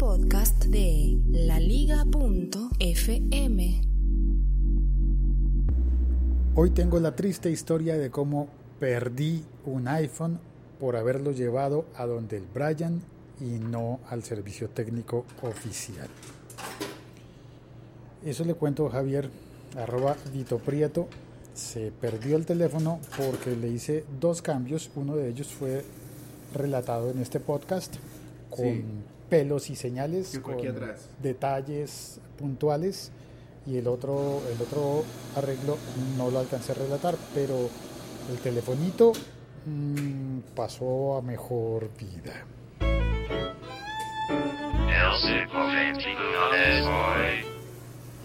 podcast de laliga.fm. Hoy tengo la triste historia de cómo perdí un iPhone por haberlo llevado a donde el Brian y no al servicio técnico oficial. Eso le cuento a Javier, arroba Dito Prieto. Se perdió el teléfono porque le hice dos cambios. Uno de ellos fue relatado en este podcast con Sí. Pelos y señales, con atrás. detalles puntuales y el otro, el otro arreglo no lo alcancé a relatar, pero el telefonito mm, pasó a mejor vida.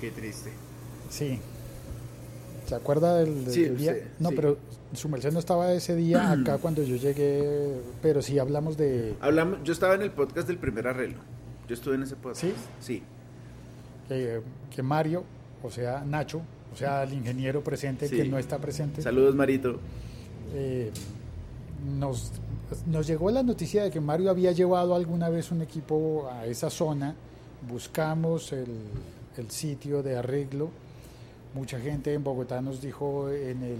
Qué triste. Sí. ¿Se acuerda del, del Sí, día? sí, no, sí. pero su merced no estaba ese día acá cuando yo llegué, pero sí hablamos de Hablamos, yo estaba en el podcast del primer arreglo. Yo estuve en ese podcast. ¿Sí? Sí. que, que Mario, o sea, Nacho, o sea, el ingeniero presente que no está presente. Saludos, Marito. eh, nos, nos llegó la noticia de que Mario había llevado alguna vez un equipo a esa zona. Buscamos el, el sitio de arreglo. Mucha gente en Bogotá nos dijo en el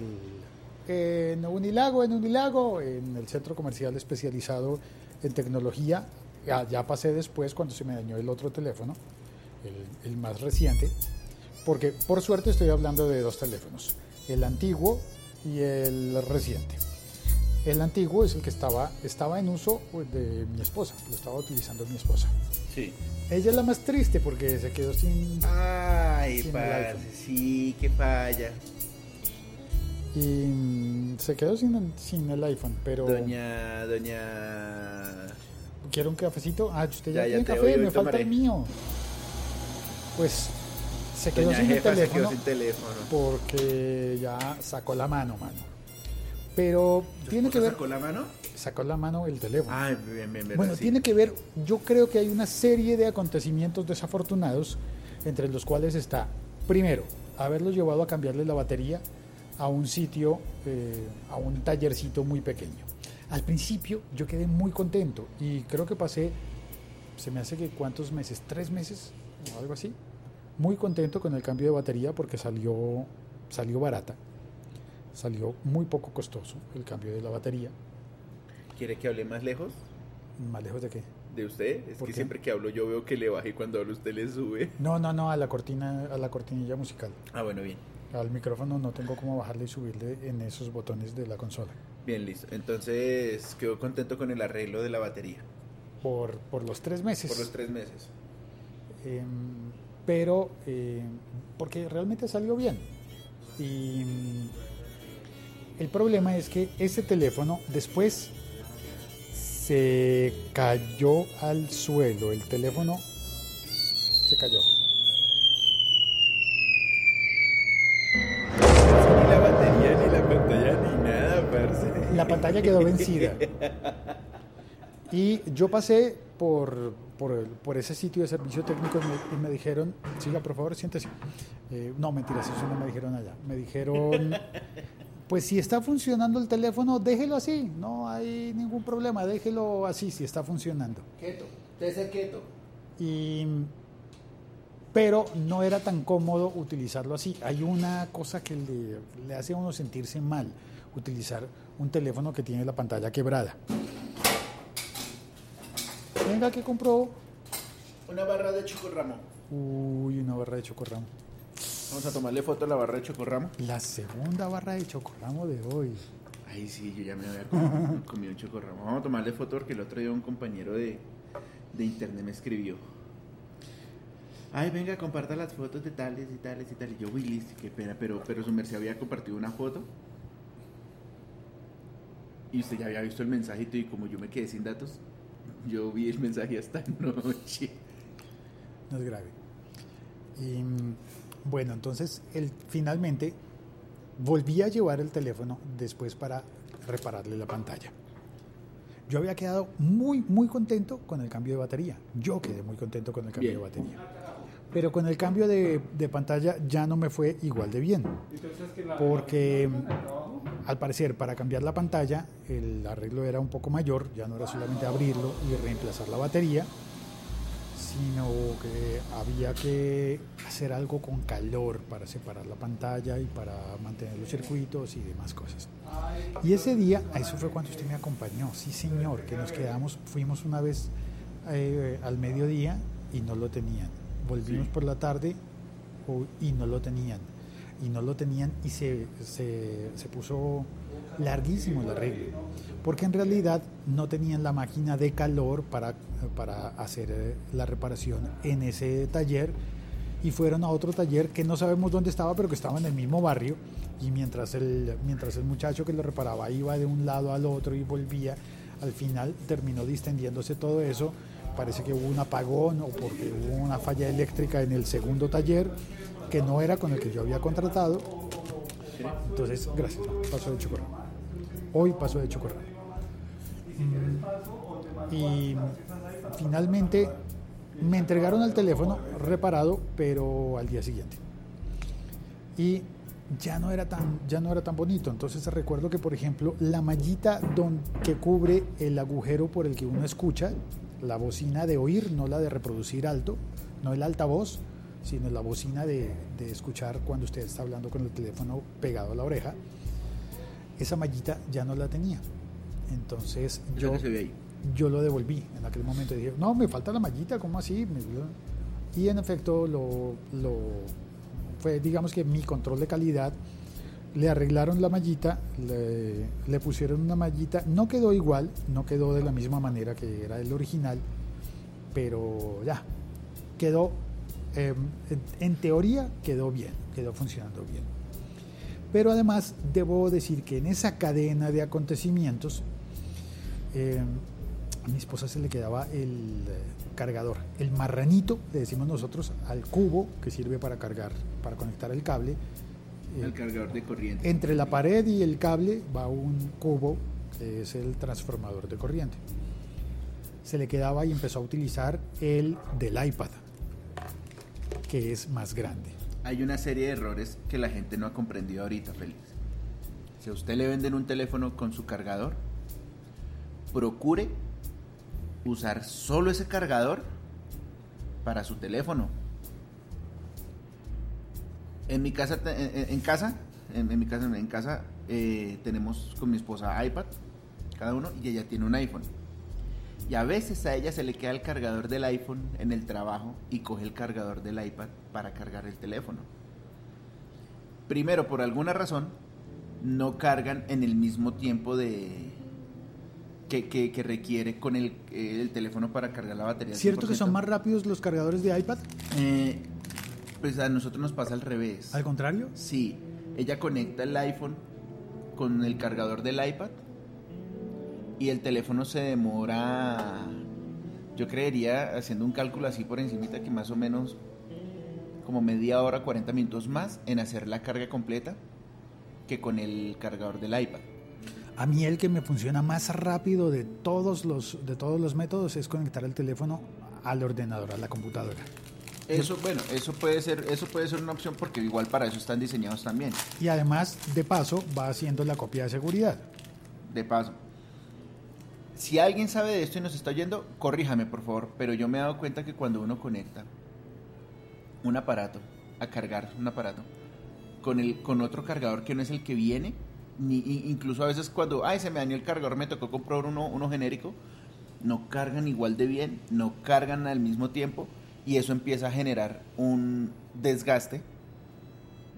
en Unilago, en Unilago, en el centro comercial especializado en tecnología. Ya, pasé después cuando se me dañó el otro teléfono, el, el más reciente, porque por suerte estoy hablando de dos teléfonos, el antiguo y el reciente. El antiguo es el que estaba, estaba en uso de mi esposa, lo estaba utilizando mi esposa. Sí. Ella es la más triste porque se quedó sin... Ay, Sin parce, sí, qué falla. Y mm, se quedó sin, sin el iPhone, pero... Doña, doña. ¿Quiere un cafecito? Ah, usted ya, tiene café, me falta tomaré. el mío. Pues se quedó Doña sin el jefa se teléfono quedó sin teléfono. porque ya sacó la mano, mano. Pero tiene que ver... ¿Sacó la mano? Sacó la mano el teléfono. Ay, bien, bien, bien. Bueno, sí. tiene que ver, yo creo que hay una serie de acontecimientos desafortunados, entre los cuales está, primero, haberlo llevado a cambiarle la batería a un sitio, eh, a un tallercito muy pequeño. Al principio yo quedé muy contento y creo que pasé, se me hace que cuántos meses, tres meses o algo así, muy contento con el cambio de batería porque salió, salió barata, salió muy poco costoso el cambio de la batería, ¿Quiere que hable más lejos más lejos de qué. de usted? Es ¿Por que qué? siempre que hablo yo veo que le baja y cuando hablo usted le sube. No, no, no, a la cortina, a la cortinilla musical. Ah, bueno, bien. Al micrófono no tengo cómo bajarle y subirle en esos botones de la consola. Bien, listo. Entonces, quedó contento con el arreglo de la batería. Por, por los tres meses. Por los tres meses. Em, pero, eh, porque realmente salió bien. Y el problema es que ese teléfono después se cayó al suelo. El teléfono se cayó. Ni la batería, ni la pantalla, ni nada, parce. La pantalla quedó vencida. Y yo pasé por, por, ese sitio de servicio técnico y me, y me dijeron, siga por favor, siéntese. Eh, no, mentiras, eso no me dijeron allá. Me dijeron, pues si está funcionando el teléfono, déjelo así, no hay ningún problema, déjelo así si está funcionando. Quieto. Esté quieto. Y, pero no era tan cómodo utilizarlo así. Hay una cosa que le, le hace a uno sentirse mal, utilizar un teléfono que tiene la pantalla quebrada. Venga, que compró. Una barra de chocorramo. Uy, una barra de chocorramo. Vamos a tomarle foto a la barra de chocorramo. La segunda barra de chocorramo de hoy. Ay, sí, yo ya me había comido, comido un chocorramo. Vamos a tomarle foto porque el otro día un compañero de, de internet me escribió. Ay, venga, comparta las fotos de tales y tales y tales. Y yo, uy, listo, qué pena, pero, pero su merced había compartido una foto. Y usted ya había visto el mensajito y como yo me quedé sin datos, yo vi el mensaje hasta anoche. No es grave. Y bueno, entonces él finalmente volví a llevar el teléfono después para repararle la pantalla. Yo había quedado muy, muy contento con el cambio de batería. Yo quedé muy contento con el cambio Bien. de batería. Pero con el cambio de, de pantalla ya no me fue igual de bien. Porque al parecer para cambiar la pantalla el arreglo era un poco mayor, ya no era solamente abrirlo y reemplazar la batería, sino que había que hacer algo con calor para separar la pantalla y para mantener los circuitos y demás cosas. Y ese día, eso fue cuando usted me acompañó, sí señor, que nos quedamos, fuimos una vez eh, al mediodía y no lo tenían. Volvimos por la tarde y no lo tenían. Y no lo tenían y se, se, se puso larguísimo el arreglo, porque en realidad no tenían la máquina de calor para, para hacer eh, la reparación en ese taller y fueron a otro taller que no sabemos dónde estaba, pero que estaba en el mismo barrio y mientras el, mientras el muchacho que lo reparaba iba de un lado al otro y volvía, al final terminó distendiéndose todo eso. Parece que hubo un apagón o porque hubo una falla eléctrica en el segundo taller que no era con el que yo había contratado. Entonces, gracias, paso de chocorramo. Hoy paso de chocorramo. Mm, y finalmente me entregaron el teléfono reparado, pero al día siguiente. Y ya no era tan, ya no era tan bonito. Entonces recuerdo que, por ejemplo, la mallita don, que cubre el agujero por el que uno escucha, la bocina de oír, no la de reproducir alto, no el altavoz, sino la bocina de, de escuchar cuando usted está hablando con el teléfono pegado a la oreja, esa mallita ya no la tenía. Entonces yo, yo lo devolví en aquel momento. Dije, no, me falta la mallita, ¿cómo así? Y en efecto lo, lo fue, digamos que mi control de calidad, le arreglaron la mallita, le, pusieron una mallita, no quedó igual, no quedó de la misma manera que era el original, pero ya, quedó, eh, en, teoría quedó bien, quedó funcionando bien. Pero además debo decir que en esa cadena de acontecimientos, eh, a mi esposa se le quedaba el cargador, el marranito, le decimos nosotros, al cubo que sirve para cargar, para conectar el cable. El eh, cargador de corriente. Entre la pared y el cable va un cubo que es el transformador de corriente. Se le quedaba y empezó a utilizar el del iPad, que es más grande. Hay una serie de errores que la gente no ha comprendido ahorita, Félix. Si a usted le venden un teléfono con su cargador, procure usar solo ese cargador para su teléfono. En mi casa, en, casa, en, mi casa, en casa eh, tenemos con mi esposa iPad, cada uno, y ella tiene un iPhone. Y a veces a ella se le queda el cargador del iPhone en el trabajo y coge el cargador del iPad para cargar el teléfono. Primero, por alguna razón, no cargan en el mismo tiempo de, que, requiere con el, el, teléfono para cargar la batería. ¿Cierto que son más rápidos los cargadores de iPad? Eh, pues a nosotros nos pasa al revés. ¿Al contrario? Sí. Ella conecta el iPhone con el cargador del iPad y el teléfono se demora, yo creería, haciendo un cálculo así por encimita, que más o menos como media hora, 40 minutos más en hacer la carga completa que con el cargador del iPad. A mí el que me funciona más rápido de todos los, de todos los métodos es conectar el teléfono al ordenador, a la computadora. Eso, bueno, eso puede ser, eso puede ser una opción porque igual para eso están diseñados también. Y además, de paso, va haciendo la copia de seguridad. De paso. Si alguien sabe de esto y nos está oyendo, corríjame por favor, pero yo me he dado cuenta que cuando uno conecta un aparato a cargar un aparato con el con otro cargador que no es el que viene, ni, incluso a veces cuando, ay, se me dañó el cargador, me tocó comprar uno, uno genérico, no cargan igual de bien, no cargan al mismo tiempo y eso empieza a generar un desgaste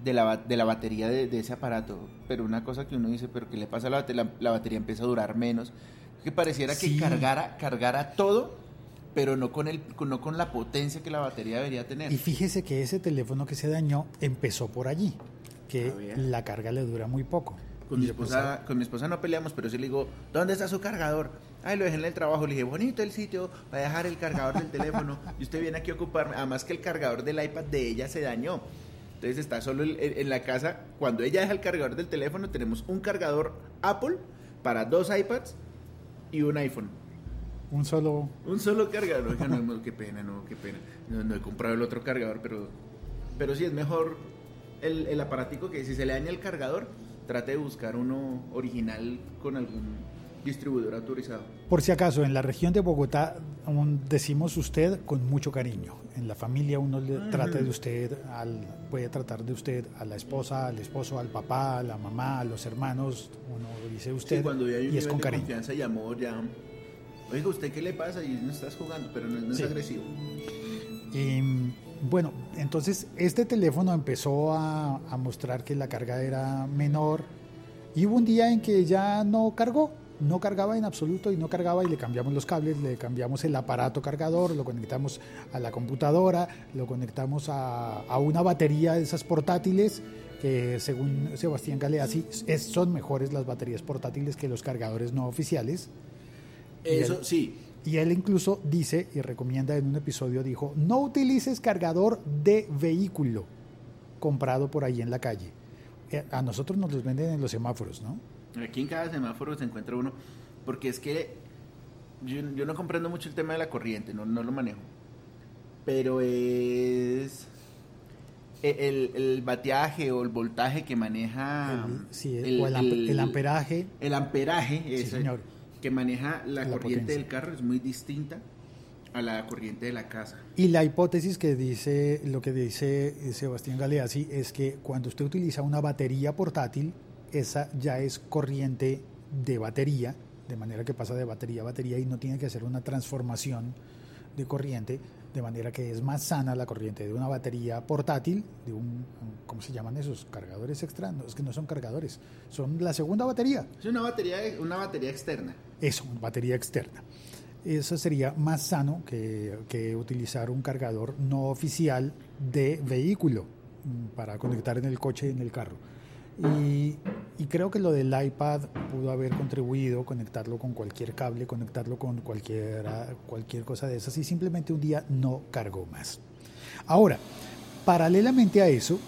de la, de la batería de, ese aparato. Pero una cosa que uno dice, pero ¿qué le pasa a la batería? La, batería empieza a durar menos. Que pareciera que cargara, cargara todo, pero no con, el, no con la potencia que la batería debería tener. Y fíjese que ese teléfono que se dañó empezó por allí, que la carga le dura muy poco. Con mi, esposa, con mi esposa no peleamos, pero sí le digo, ¿dónde está su cargador? Ay, lo dejé en el trabajo. Le dije, bonito el sitio para dejar el cargador del teléfono. Y usted viene aquí a ocuparme. Además que el cargador del iPad de ella se dañó. Entonces está solo en la casa. Cuando ella deja el cargador del teléfono, tenemos un cargador Apple para dos iPads y un iPhone. Un solo... Un solo cargador. no, no, qué pena, no, qué pena. No, he comprado el otro cargador, pero, pero sí es mejor el, el aparatico que si se le daña el cargador, trate de buscar uno original con algún Distribuidor autorizado. Por si acaso, en la región de Bogotá un- decimos usted con mucho cariño. En la familia uno le trata de usted, al, puede tratar de usted a la esposa, al esposo, al papá, a la mamá, a los hermanos. Uno dice usted Sí, cuando ya hay un y es con de cariño. confianza y amor, ya. Oiga, ¿usted qué le pasa? Y no estás jugando, pero no, no es Sí. agresivo. Y bueno, entonces este teléfono empezó a, a mostrar que la carga era menor y hubo un día en que ya no cargó, no cargaba en absoluto y no cargaba y le cambiamos los cables, le cambiamos el aparato cargador, lo conectamos a la computadora, lo conectamos a, a una batería de esas portátiles que según Sebastián Galeazzi es- son mejores las baterías portátiles que los cargadores no oficiales. Eso sí. Y él incluso dice y recomienda en un episodio, dijo, no utilices cargador de vehículo comprado por ahí en la calle. Eh, A nosotros nos los venden en los semáforos, ¿no? Aquí en cada semáforo se encuentra uno. Porque es que yo, yo no comprendo mucho el tema de la corriente, no, no lo manejo. Pero es e- el, el bateaje o el voltaje que maneja. El- sí, o el ampe- el amperaje. El amperaje, Sí, señor. Que maneja la, La corriente potencia. del carro es muy distinta a la corriente de la casa. Y la hipótesis que dice, lo que dice eh, Sebastián Galeazzi es que cuando usted utiliza una batería portátil, esa ya es corriente de batería, de manera que pasa de batería a batería y no tiene que hacer una transformación de corriente, de manera que es más sana la corriente de una batería portátil, de un, ¿cómo se llaman esos? Cargadores extra, no, es que no son cargadores, son la segunda batería. Es una batería, una batería externa. Eso, batería externa. Eso sería más sano que, que utilizar un cargador no oficial de vehículo mm, para conectar en el coche, en el carro. Y, creo que lo del iPad pudo haber contribuido, conectarlo con cualquier cable, conectarlo con cualquier, cualquier cosa de esas y simplemente un día no cargó más. Ahora, paralelamente a eso,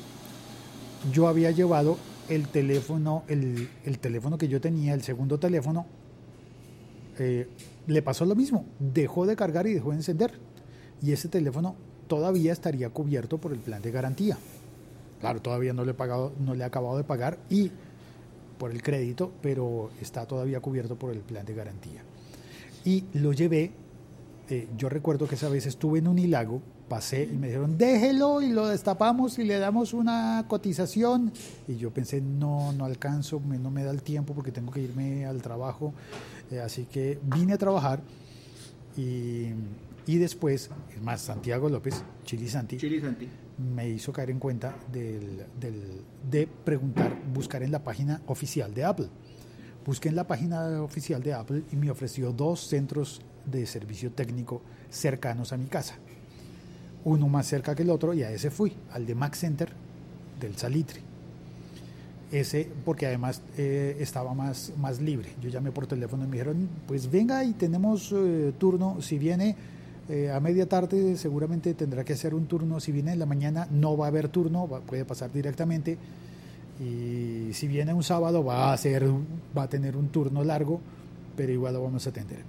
yo había llevado el teléfono, el, el teléfono que yo tenía, el segundo teléfono, eh, le pasó lo mismo, dejó de cargar y dejó de encender. Y ese teléfono todavía estaría cubierto por el plan de garantía. Claro, todavía no le he pagado, no le he acabado de pagar y por el crédito, pero está todavía cubierto por el plan de garantía. Y lo llevé, eh, yo recuerdo que esa vez estuve en Unilago, pasé y me dijeron, déjelo y lo destapamos y le damos una cotización. Y yo pensé, no, no alcanzo, me- no me da el tiempo porque tengo que irme al trabajo. Eh, así que vine a trabajar y, y después, es más, Santiago López, Chili Santi, Chili Santi. me hizo caer en cuenta del, del- de preguntar, buscar en la página oficial de Apple. Busqué en la página oficial de Apple y me ofreció dos centros de servicio técnico cercanos a mi casa. Uno más cerca que el otro y a ese fui, al de Mac Center del Salitre. Ese, porque además eh, estaba más, más libre. Yo llamé por teléfono y me dijeron, pues venga y tenemos eh, turno. Si viene eh, a media tarde, seguramente tendrá que hacer un turno. Si viene en la mañana, no va a haber turno, puede pasar directamente. Y si viene un sábado, va a, hacer, va a tener un turno largo, pero igual lo vamos a atender.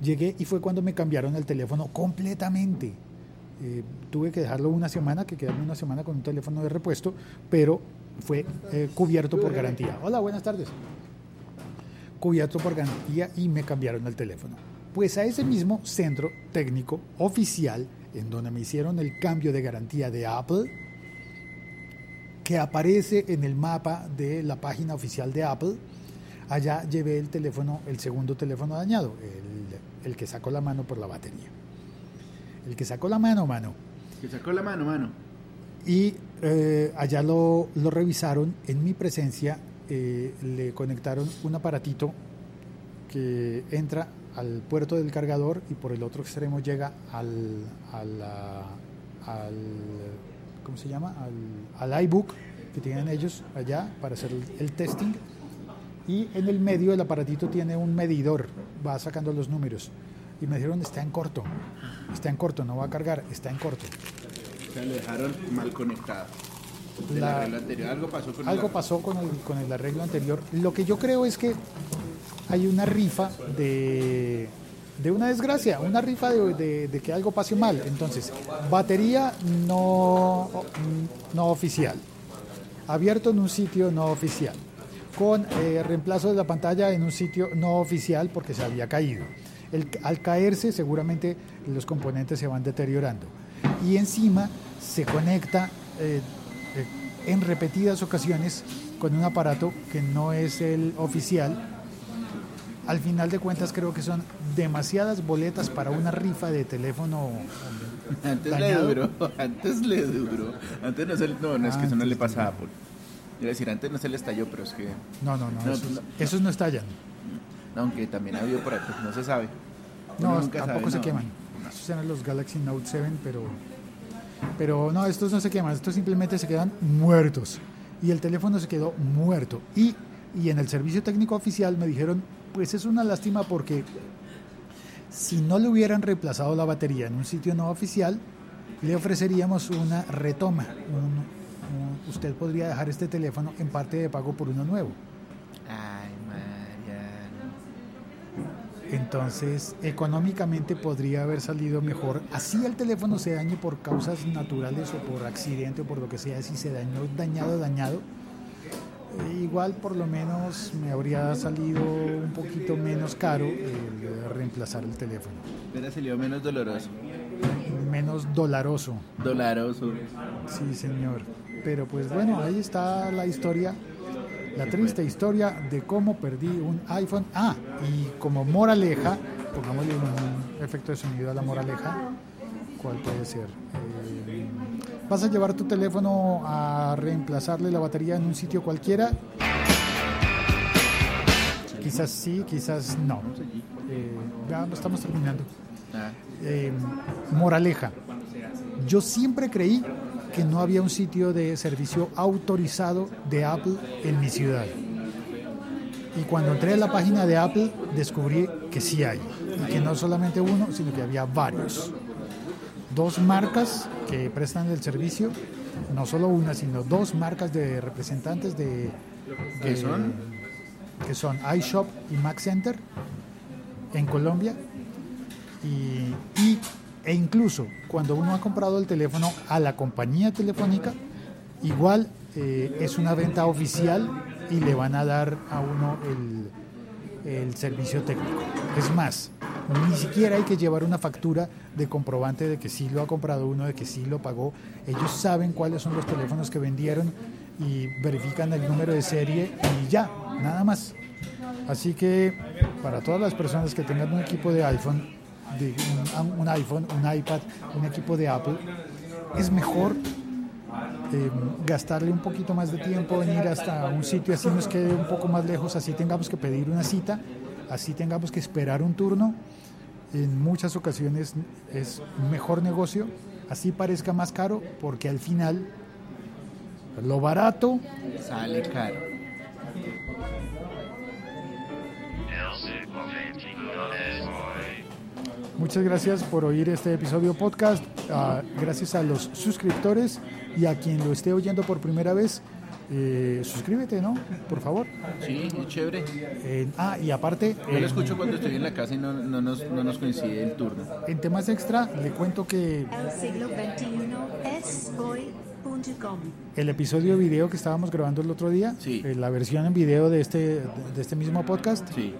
Llegué y fue cuando me cambiaron el teléfono completamente. Eh, tuve que dejarlo una semana, que quedarme una semana con un teléfono de repuesto, pero fue eh, cubierto por garantía. Hola, buenas tardes. Cubierto por garantía y me cambiaron el teléfono. Pues a ese mismo centro técnico oficial, en donde me hicieron el cambio de garantía de Apple, que aparece en el mapa de la página oficial de Apple, allá llevé el teléfono, el segundo teléfono dañado, el, el que sacó la mano por la batería. El que sacó la mano, mano. Que sacó la mano, mano. Y eh, allá lo, lo revisaron en mi presencia, eh, le conectaron un aparatito que entra al puerto del cargador y por el otro extremo llega al, a la- al ¿cómo se llama? Al, al iBook que tienen ellos allá para hacer el, el testing. Y en el medio el aparatito tiene un medidor, va sacando los números. Y me dijeron, está en corto, está en corto, no va a cargar, está en corto. O sea, lo dejaron mal conectado. De La- la regla anterior. Algo pasó con Algo pasó con el, con el arreglo anterior. Lo que yo creo es que hay una rifa de, de una desgracia, una rifa de, de- de que algo pase mal. Entonces, batería no, no oficial, abierto en un sitio no oficial, con eh, reemplazo de la pantalla en un sitio no oficial porque se había caído. El- al caerse seguramente los componentes se van deteriorando. Y encima se conecta eh, eh, en repetidas ocasiones con un aparato que no es el oficial. Al final de cuentas creo que son demasiadas boletas para una rifa de teléfono. Antes dañado. le duró, antes le duró. Antes no se no, no es que eso no le pasa a Apple. A decir, antes no se le estalló, pero es que, No, no, no, No, esos, no. esos no estallan. aunque también ha habido por ahí, pues no se sabe. Uno No, nunca tampoco sabe, se no. queman. Esos eran los Galaxy Note 7, pero, pero no, estos no se queman, estos simplemente se quedan muertos. Y el teléfono se quedó muerto. Y, y en el servicio técnico oficial me dijeron, pues es una lástima porque si no le hubieran reemplazado la batería en un sitio no oficial, le ofreceríamos una retoma. Un- un- usted podría dejar este teléfono en parte de pago por uno nuevo. Ay, Mariano. Entonces, económicamente podría haber salido mejor. Así el teléfono se dañe por causas naturales o por accidente o por lo que sea, si se dañó, dañado, dañado. Igual por lo menos me habría salido un poquito menos caro el reemplazar el teléfono. Hubiera salido menos doloroso. Menos dolaroso, Dolaroso. sí señor. Pero pues bueno, ahí está la historia, la triste historia de cómo perdí un iPhone. Ah, y como moraleja, pongámosle un efecto de sonido a la moraleja, ¿cuál puede ser? ¿Vas a llevar tu teléfono a reemplazarle la batería en un sitio cualquiera? Quizás sí, quizás no. Eh, ya estamos terminando. Ah, Eh, moraleja. Yo siempre creí que no había un sitio de servicio autorizado de Apple en mi ciudad. Y cuando entré a la página de Apple descubrí que sí hay. Y que no solamente uno, sino que había varios. Dos marcas que prestan el servicio, no solo una, sino dos marcas de representantes de... ¿Qué son? Que son iShop y Mac Center en Colombia y, y- e incluso cuando uno ha comprado el teléfono a la compañía telefónica, igual eh, es una venta oficial y le van a dar a uno el, el servicio técnico. Es más, ni siquiera hay que llevar una factura de comprobante de que sí lo ha comprado uno, de que sí lo pagó. Ellos saben cuáles son los teléfonos que vendieron y verifican el número de serie y ya, nada más. Así que para todas las personas que tengan un equipo de iPhone, de un, iPhone, un iPad, un equipo de Apple, es mejor eh, gastarle un poquito más de tiempo en ir hasta un sitio así nos quede un poco más lejos, así tengamos que pedir una cita, así tengamos que esperar un turno. En muchas ocasiones es mejor negocio, así parezca más caro, porque al final lo barato sale caro. Muchas gracias por oír este episodio podcast. Ah, gracias a los suscriptores y a quien lo esté oyendo por primera vez. Eh, suscríbete, ¿no? Por favor. Sí, es chévere. Eh, ah, y aparte, Yo eh, lo escucho cuando estoy en la casa y no, no nos, no nos coincide el turno. en temas extra, le cuento que El siglo XXI es hoy.com. el episodio video que estábamos grabando el otro día, Sí. eh, la versión en video de este, de este mismo podcast, Sí.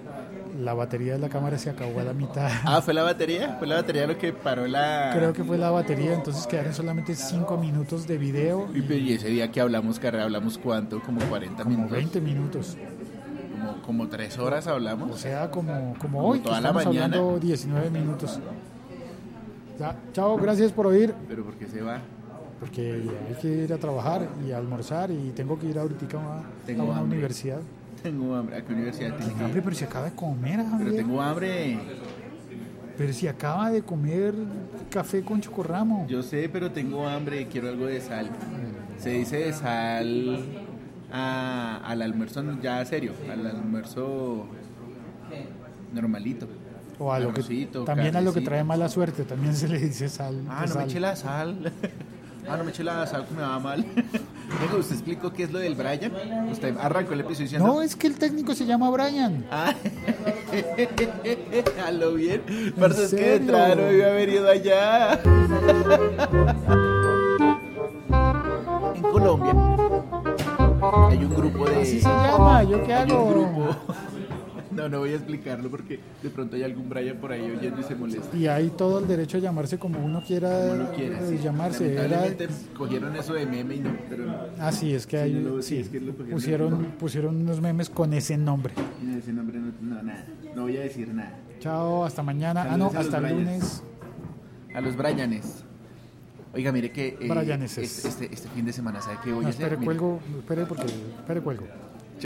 La batería de la cámara se acabó a la mitad. Ah, ¿fue la batería? ¿Fue la batería lo que paró la...? Creo que fue la batería, entonces quedaron solamente 5 minutos de video Y, y ese día que hablamos, carrera, hablamos cuánto, como 40 como minutos. 20 minutos. Como, como 3 horas O hablamos. sea, como, como Como hoy, que toda la mañana. hablando 19 minutos. Ya, chao, gracias por oír, Pero ¿por qué se va? porque hay que ir a trabajar y a almorzar y tengo que ir ahorita a, Tengo a una hambre. universidad. Tengo hambre. ¿A qué universidad tiene que Hambre, pero si acaba de comer, Pero tengo hambre. Pero si acaba de comer café con chocorramo. Yo sé, pero tengo hambre. Quiero algo de sal. Se dice de sal a- al almuerzo ya serio. Al almuerzo normalito. o a lo que, también a lo que trae mala suerte, también se le dice sal. Ah, no me eche la sal. Ah, no me eche la sal que me va mal. Venga, ¿usted explicó qué es lo del Brian? Usted arrancó el episodio diciendo... No, es que el técnico se llama Brian. Ah, a lo bien. Parce, es que de no iba a haber ido allá. En Colombia hay un grupo de... Así se llama, ¿yo qué hay un hago? grupo... No, no voy a explicarlo porque de pronto hay algún Brian por ahí oyendo y se molesta. Y hay todo el derecho a llamarse como uno quiera, Como lo quiera, eh, sí. llamarse. Era, Lamentablemente cogieron eso de meme y no, pero no. ah, sí, es que Sí, hay, no lo- sí, sí, es que pusieron, pusieron unos memes con ese nombre. No, ese nombre no, no, nada. No voy a decir nada. Chao, hasta mañana. Ah, no, hasta el lunes. A los Brianes. Oiga, mire que eh, este, este, este fin de semana, ¿sabe qué voy No, a hacer? espere, cuelgo, espere porque, espere, cuelgo.